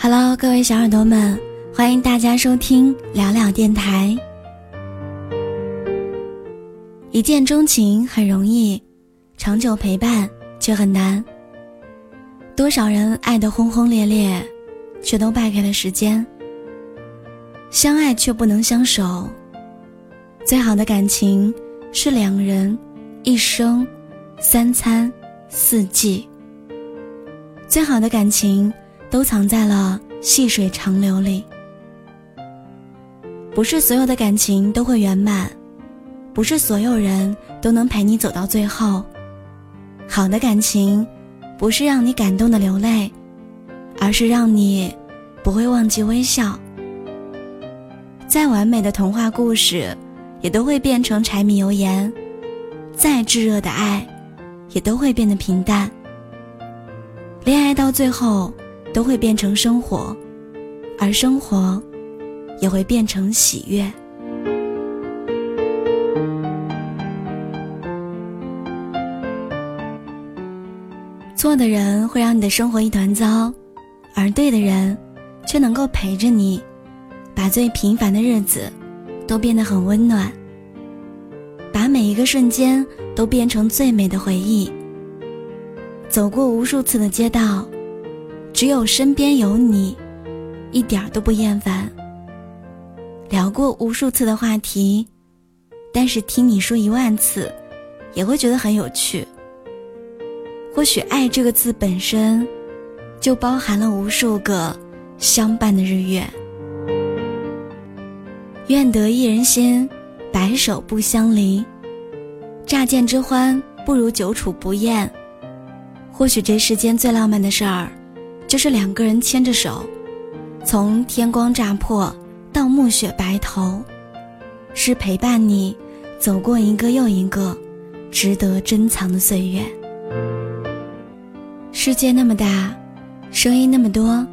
Hello，各位小耳朵们，欢迎大家收听聊聊电台。一见钟情很容易，长久陪伴却很难。多少人爱得轰轰烈烈，却都败给了时间。相爱却不能相守，最好的感情是两人一生三餐四季。最好的感情都藏在了细水长流里。不是所有的感情都会圆满，不是所有人都能陪你走到最后。好的感情。不是让你感动的流泪，而是让你不会忘记微笑。再完美的童话故事，也都会变成柴米油盐；再炙热的爱，也都会变得平淡。恋爱到最后，都会变成生活，而生活，也会变成喜悦。错的人会让你的生活一团糟，而对的人，却能够陪着你，把最平凡的日子都变得很温暖，把每一个瞬间都变成最美的回忆。走过无数次的街道，只有身边有你，一点儿都不厌烦。聊过无数次的话题，但是听你说一万次，也会觉得很有趣。或许“爱”这个字本身，就包含了无数个相伴的日月。愿得一人心，白首不相离。乍见之欢，不如久处不厌。或许这世间最浪漫的事儿，就是两个人牵着手，从天光乍破到暮雪白头，是陪伴你走过一个又一个值得珍藏的岁月。世界那么大，声音那么多，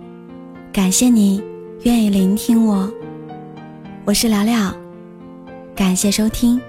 感谢你愿意聆听我。我是聊聊，感谢收听。